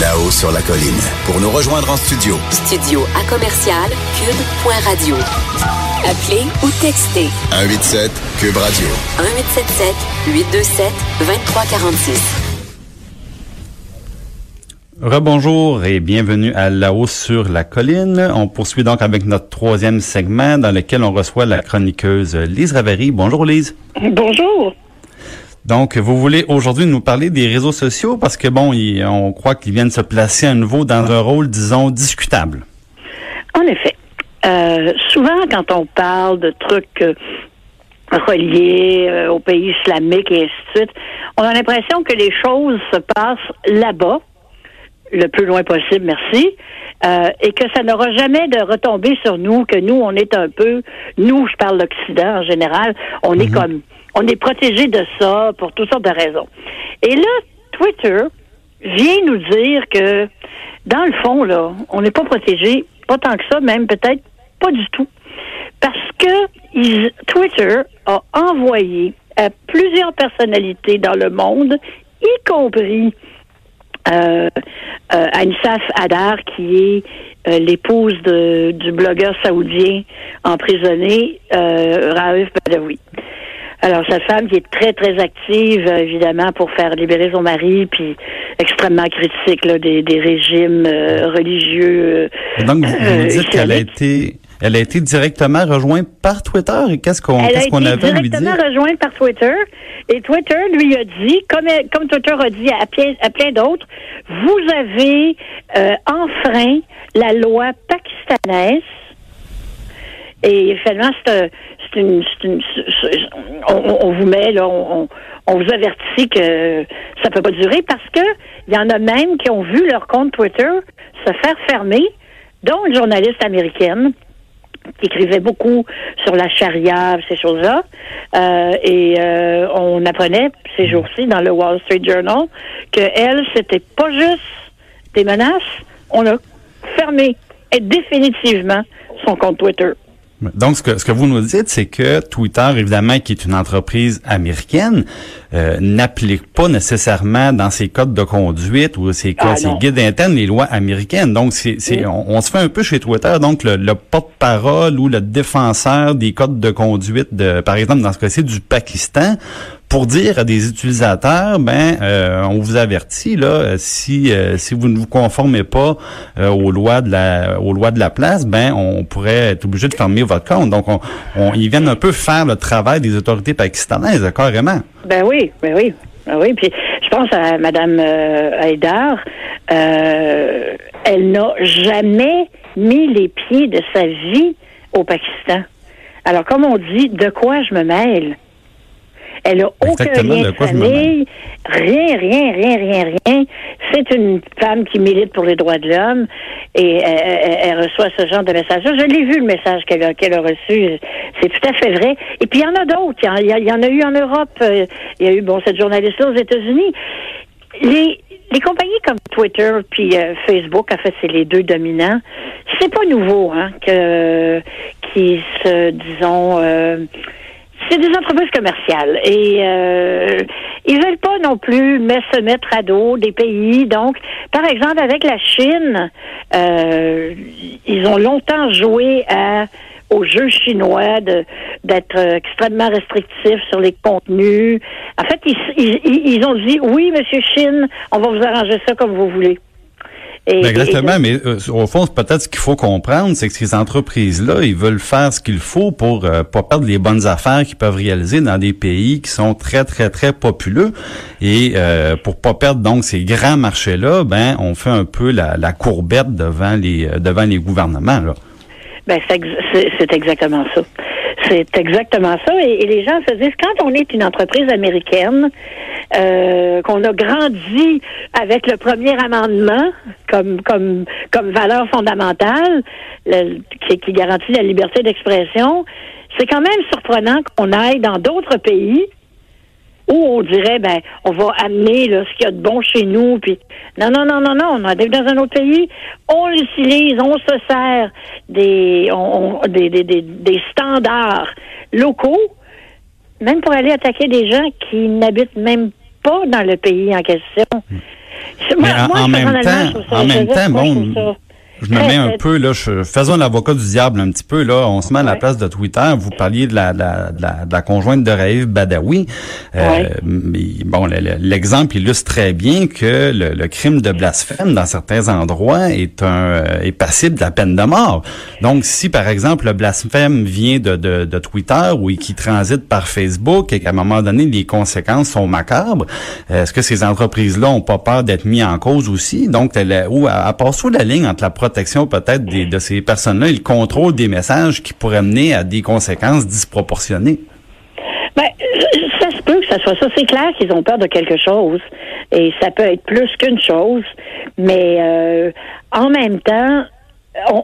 Là-haut sur la colline. Pour nous rejoindre en studio. Studio à commercial cube.radio. Appelez ou textez 187 Cube Radio. 1877 827 2346. Rebonjour et bienvenue à La Haut sur la colline. On poursuit donc avec notre troisième segment dans lequel on reçoit la chroniqueuse Lise Ravary. Bonjour Lise. Bonjour. Donc, vous voulez aujourd'hui nous parler des réseaux sociaux parce que bon, on croit qu'ils viennent se placer à nouveau dans un rôle, disons, discutable. En effet. Euh, souvent, quand on parle de trucs euh, reliés euh, au pays islamique et ainsi de suite, on a l'impression que les choses se passent là-bas, le plus loin possible, merci, et que ça n'aura jamais de retomber sur nous, que nous, on est un peu, nous, je parle l'Occident en général, on est comme on est protégé de ça pour toutes sortes de raisons. Et là, Twitter vient nous dire que, dans le fond, là, on n'est pas protégé, pas tant que ça, même peut-être pas du tout. Parce que Twitter a envoyé à plusieurs personnalités dans le monde, y compris euh, euh Anisaf Adar, qui est euh, l'épouse du blogueur saoudien emprisonné, euh, Raif Badawi. Alors, sa femme qui est très, très active, euh, évidemment, pour faire libérer son mari, puis extrêmement critique là, des, des régimes euh, religieux. Euh, donc, vous, dites qu'elle a été... Elle a été directement rejointe par Twitter. Et qu'est-ce qu'on qu'est-ce qu'on avait lui dire? directement rejointe par Twitter. Et Twitter lui a dit, comme, comme Twitter a dit à, à plein d'autres, vous avez enfreint la loi pakistanaise. Et finalement, c'est une, une, on, vous met là, on, on, vous avertit que ça peut pas durer parce que il y en a même qui ont vu leur compte Twitter se faire fermer, dont une journaliste américaine qui écrivait beaucoup sur la charia, ces choses-là. Euh, et euh, on apprenait ces jours-ci dans le Wall Street Journal que elle, c'était pas juste des menaces, on a fermé définitivement son compte Twitter. Donc, ce que, ce que vous nous dites, c'est que Twitter, évidemment, qui est une entreprise américaine, euh, n'applique pas nécessairement dans ses codes de conduite ou ses, ah, ses guides internes les lois américaines. Donc, c'est, c'est on, se fait un peu chez Twitter, donc le, le porte-parole ou le défenseur des codes de conduite, de, par exemple, dans ce cas-ci, du Pakistan, pour dire à des utilisateurs, ben, euh, on vous avertit là, si euh, si vous ne vous conformez pas euh, aux lois de la aux lois de la place, ben, on pourrait être obligé de fermer votre compte. Donc, on, on ils viennent un peu faire le travail des autorités pakistanaises, carrément. Ben oui, ben oui. Ben oui, puis je pense à Madame Haïdar, elle n'a jamais mis les pieds de sa vie au Pakistan. Alors, comme on dit, de quoi je me mêle? Elle a aucun lien de, famille, rien, rien, rien, rien, rien. C'est une femme qui milite pour les droits de l'homme et elle, reçoit ce genre de message. Je l'ai vu le message qu'elle a, a reçu. C'est tout à fait vrai. Et puis il y en a d'autres. Il y, en a eu en Europe. Euh, il y a eu bon cette journaliste aux États-Unis. Les les compagnies comme Twitter puis euh, Facebook, en fait, c'est les deux dominants. C'est pas nouveau, hein, que qui se disons euh, c'est des entreprises commerciales et euh, ils veulent pas non plus se mettre à dos des pays. Donc, par exemple, avec la Chine, euh, ils ont longtemps joué à au jeu chinois d'être extrêmement restrictifs sur les contenus. En fait, ils, ils, ils ont dit oui, Monsieur Chine, on va vous arranger ça comme vous voulez. Ben, exactement, mais euh, au fond, peut-être ce qu'il faut comprendre, c'est que ces entreprises-là, ils veulent faire ce qu'il faut pour euh, pas perdre les bonnes affaires qu'ils peuvent réaliser dans des pays qui sont très, très, très populeux. Et euh, pour pas perdre donc ces grands marchés-là, ben on fait un peu la, la courbette devant les euh, devant les gouvernements. Là. Ben, c'est exactement ça. C'est exactement ça. Et, les gens se disent, quand on est une entreprise américaine, euh, qu'on a grandi avec le premier amendement comme comme comme valeur fondamentale, qui, qui garantit la liberté d'expression, c'est quand même surprenant qu'on aille dans d'autres pays où on dirait ben on va amener là, ce qu'il y a de bon chez nous puis non non non non non on arrive dans un autre pays. On l'utilise on se sert des on, des, des, des, des standards locaux même pour aller attaquer des gens qui n'habitent même pas dans le pays en question. Mais en, même temps, en même temps, bon, je me mets un peu là, je, faisons l'avocat du diable un petit peu là. On se met à la place de Twitter. Vous parliez de la, de la, de la, conjointe de Raif Badawi. Euh, bon, l'exemple illustre très bien que le, crime de blasphème dans certains endroits est un euh, est passible de la peine de mort. Donc, si par exemple le blasphème vient de, de, de Twitter ou qui transite par Facebook et qu'à un moment donné les conséquences sont macabres, est-ce que ces entreprises-là ont pas peur d'être mis en cause aussi? Donc, ou à, à part sous la ligne entre la protection peut-être de ces personnes-là et le contrôle des messages qui pourraient mener à des conséquences disproportionnées? Ben, ça se peut que ça soit ça. C'est clair qu'ils ont peur de quelque chose. Et ça peut être plus qu'une chose. Mais euh, en même temps,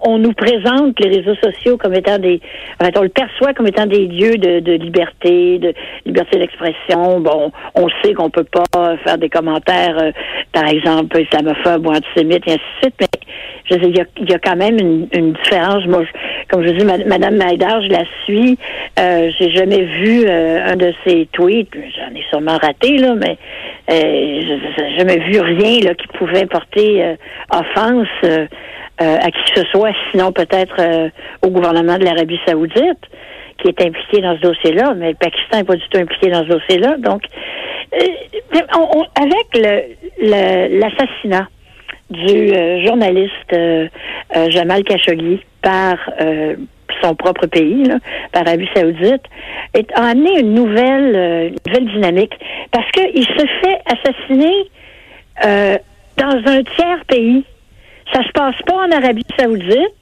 on, nous présente les réseaux sociaux comme étant des, on le perçoit comme étant des lieux de, liberté, de liberté d'expression. Bon, on sait qu'on peut pas faire des commentaires, euh, par exemple, islamophobes ou antisémites, et ainsi de suite, mais je il y a, quand même une, différence. Moi, comme je dis, Madame Maïdar, je la suis. Euh, j'ai jamais vu euh, un de ses tweets. J'en ai sûrement raté là, mais euh, je n'ai jamais vu rien qui pouvait porter euh, à qui que ce soit, sinon peut-être au gouvernement de l'Arabie Saoudite qui est impliqué dans ce dossier-là, mais le Pakistan n'est pas du tout impliqué dans ce dossier-là. Donc, avec l'assassinat du euh, journaliste euh, euh, Jamal Khashoggi par son propre pays, là, par Arabie Saoudite, est, a amené une nouvelle, nouvelle dynamique parce qu'il se fait assassiner dans un tiers pays. Ça se passe pas en Arabie Saoudite.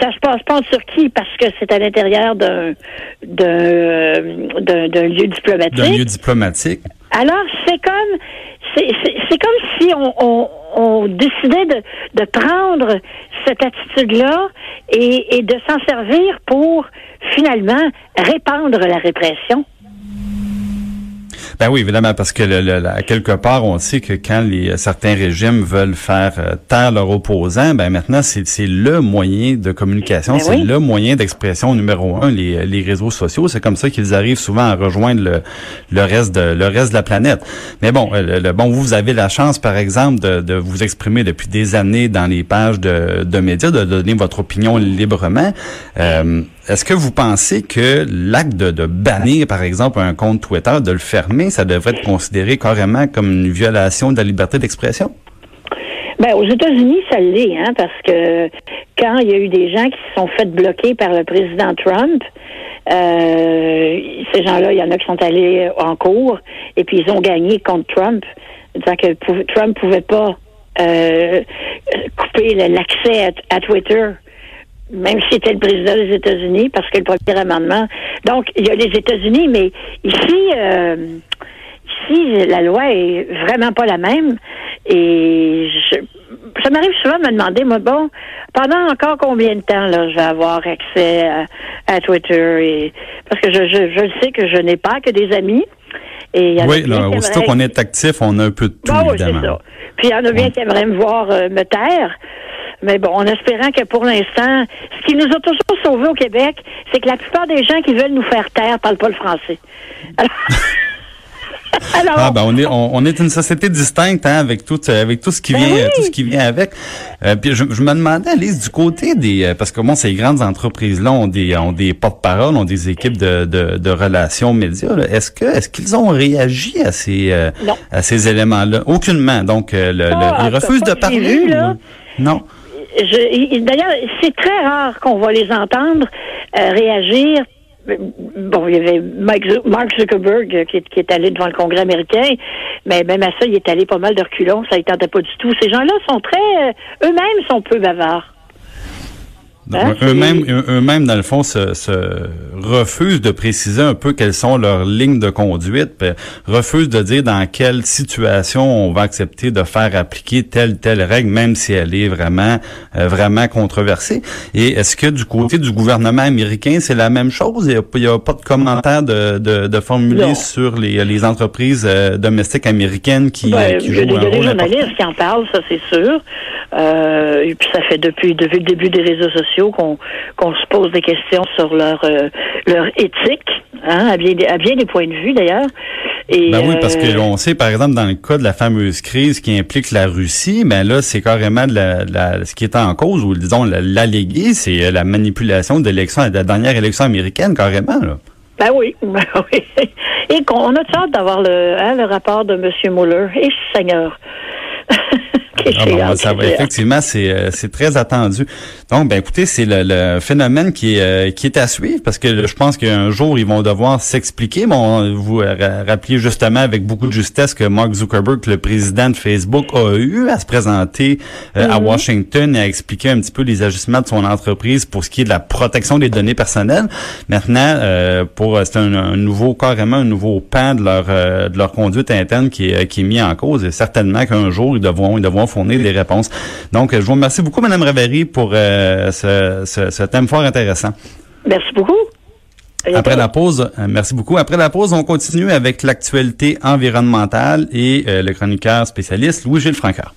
Ça se passe pas en Turquie parce que c'est à l'intérieur d'un d'un lieu diplomatique. D'un lieu diplomatique. Alors c'est comme c'est comme si on, on, décidait de, de, prendre cette attitude-là et, et de s'en servir pour finalement répandre la répression. Ben oui, évidemment, parce que le, quelque part, on sait que quand les certains régimes veulent faire euh, taire leurs opposants, ben maintenant c'est le moyen de communication, ben c'est le moyen d'expression numéro un, les, les réseaux sociaux. C'est comme ça qu'ils arrivent souvent à rejoindre le, le reste de le reste de la planète. Mais bon, euh, le, bon, vous avez la chance, par exemple, de, de vous exprimer depuis des années dans les pages de, de médias, de donner votre opinion librement. Euh, est-ce que vous pensez que l'acte de, bannir, par exemple, un compte Twitter, de le fermer, ça devrait être considéré carrément comme une violation de la liberté d'expression? Ben, aux États-Unis, ça l'est, hein, parce que quand il y a eu des gens qui se sont fait bloquer par le président Trump, euh, ces gens-là, il y en a qui sont allés en cours et puis ils ont gagné contre Trump, disant que Trump pouvait pas euh, couper l'accès à, Twitter même si c'était le président des États-Unis, parce que le premier amendement. Donc, il y a les États-Unis, mais ici, euh, ici, la loi est vraiment pas la même. Et je, ça m'arrive souvent de me demander, moi, bon, pendant encore combien de temps là, je vais avoir accès à, Twitter et parce que je, je, je sais que je n'ai pas que des amis. Et oui, là, aussitôt qu'on est actif, on a un peu de tout, ah évidemment. Ça. Puis il y en a bien qui aimeraient me voir euh, me taire. Mais bon, en espérant que pour l'instant, ce qui nous a toujours sauvés au Québec, c'est que la plupart des gens qui veulent nous faire taire parlent pas le français. Alors, ah ben on est on, est une société distincte hein, avec tout euh, avec tout ce qui ben vient tout ce qui vient avec. Euh, puis je, me demandais Alice du côté des euh, parce que bon ces grandes entreprises là ont des ont des porte-parole, ont des équipes de, de, de relations médias. Est-ce que est-ce qu'ils ont réagi à ces à ces éléments là Aucunement. Donc le, ah, ils refusent de parler. Non. D'ailleurs, c'est très rare qu'on va les entendre euh, réagir. Bon, il y avait Mark Zuckerberg qui est, allé devant le Congrès américain, mais même à ça, il est allé pas mal de reculons, ça ne tentait pas du tout. Ces gens-là sont très, euh, eux-mêmes sont peu bavards. Hein? Eux-mêmes, eux-mêmes, dans le fond, se, se, refusent de préciser un peu quelles sont leurs lignes de conduite, refusent de dire dans quelle situation on va accepter de faire appliquer telle telle règle, même si elle est vraiment euh, vraiment controversée. Et est-ce que du côté du gouvernement américain, c'est la même chose? Il n'y a, pas de commentaire de, de, de formuler sur les, les entreprises euh, domestiques américaines qui, ben, qui jouent un rôle. Il y a des journalistes qui en parlent, ça c'est sûr. Euh, et puis ça fait depuis depuis le début des réseaux sociaux qu'on qu'on se pose des questions sur leur leur éthique, hein, à bien à bien des points de vue d'ailleurs. Et, ben oui, parce que l'on sait, par exemple, dans le cas de la fameuse crise qui implique la Russie, ben là, c'est carrément de la, ce qui est en cause, ou disons l'allégué, c'est la manipulation de l'élection, de la dernière élection américaine, carrément. Là. Ben oui, ben oui. Et qu'on a hâte d'avoir le, hein, le rapport de M. Mueller. Et Seigneur. Ah ça va, effectivement, c'est euh, c'est très attendu. Donc, ben écoutez, c'est le, phénomène qui est euh, qui est à suivre parce que je pense qu'un jour ils vont devoir s'expliquer. Bon, vous rappelez justement avec beaucoup de justesse que Mark Zuckerberg, le président de Facebook, a eu à se présenter euh, à mm-hmm. Washington et à expliquer un petit peu les ajustements de son entreprise pour ce qui est de la protection des données personnelles. Maintenant, pour c'est un, nouveau carrément un nouveau pan de leur de leur conduite interne qui est qui est mis en cause et certainement qu'un jour ils devront ils devront fournir des réponses. Donc, je vous remercie beaucoup, Mme Ravary, pour euh, ce, thème fort intéressant. Merci beaucoup. Après la pause, euh, merci beaucoup. Après la pause, on continue avec l'actualité environnementale et euh, le chroniqueur spécialiste Louis-Gilles Francard.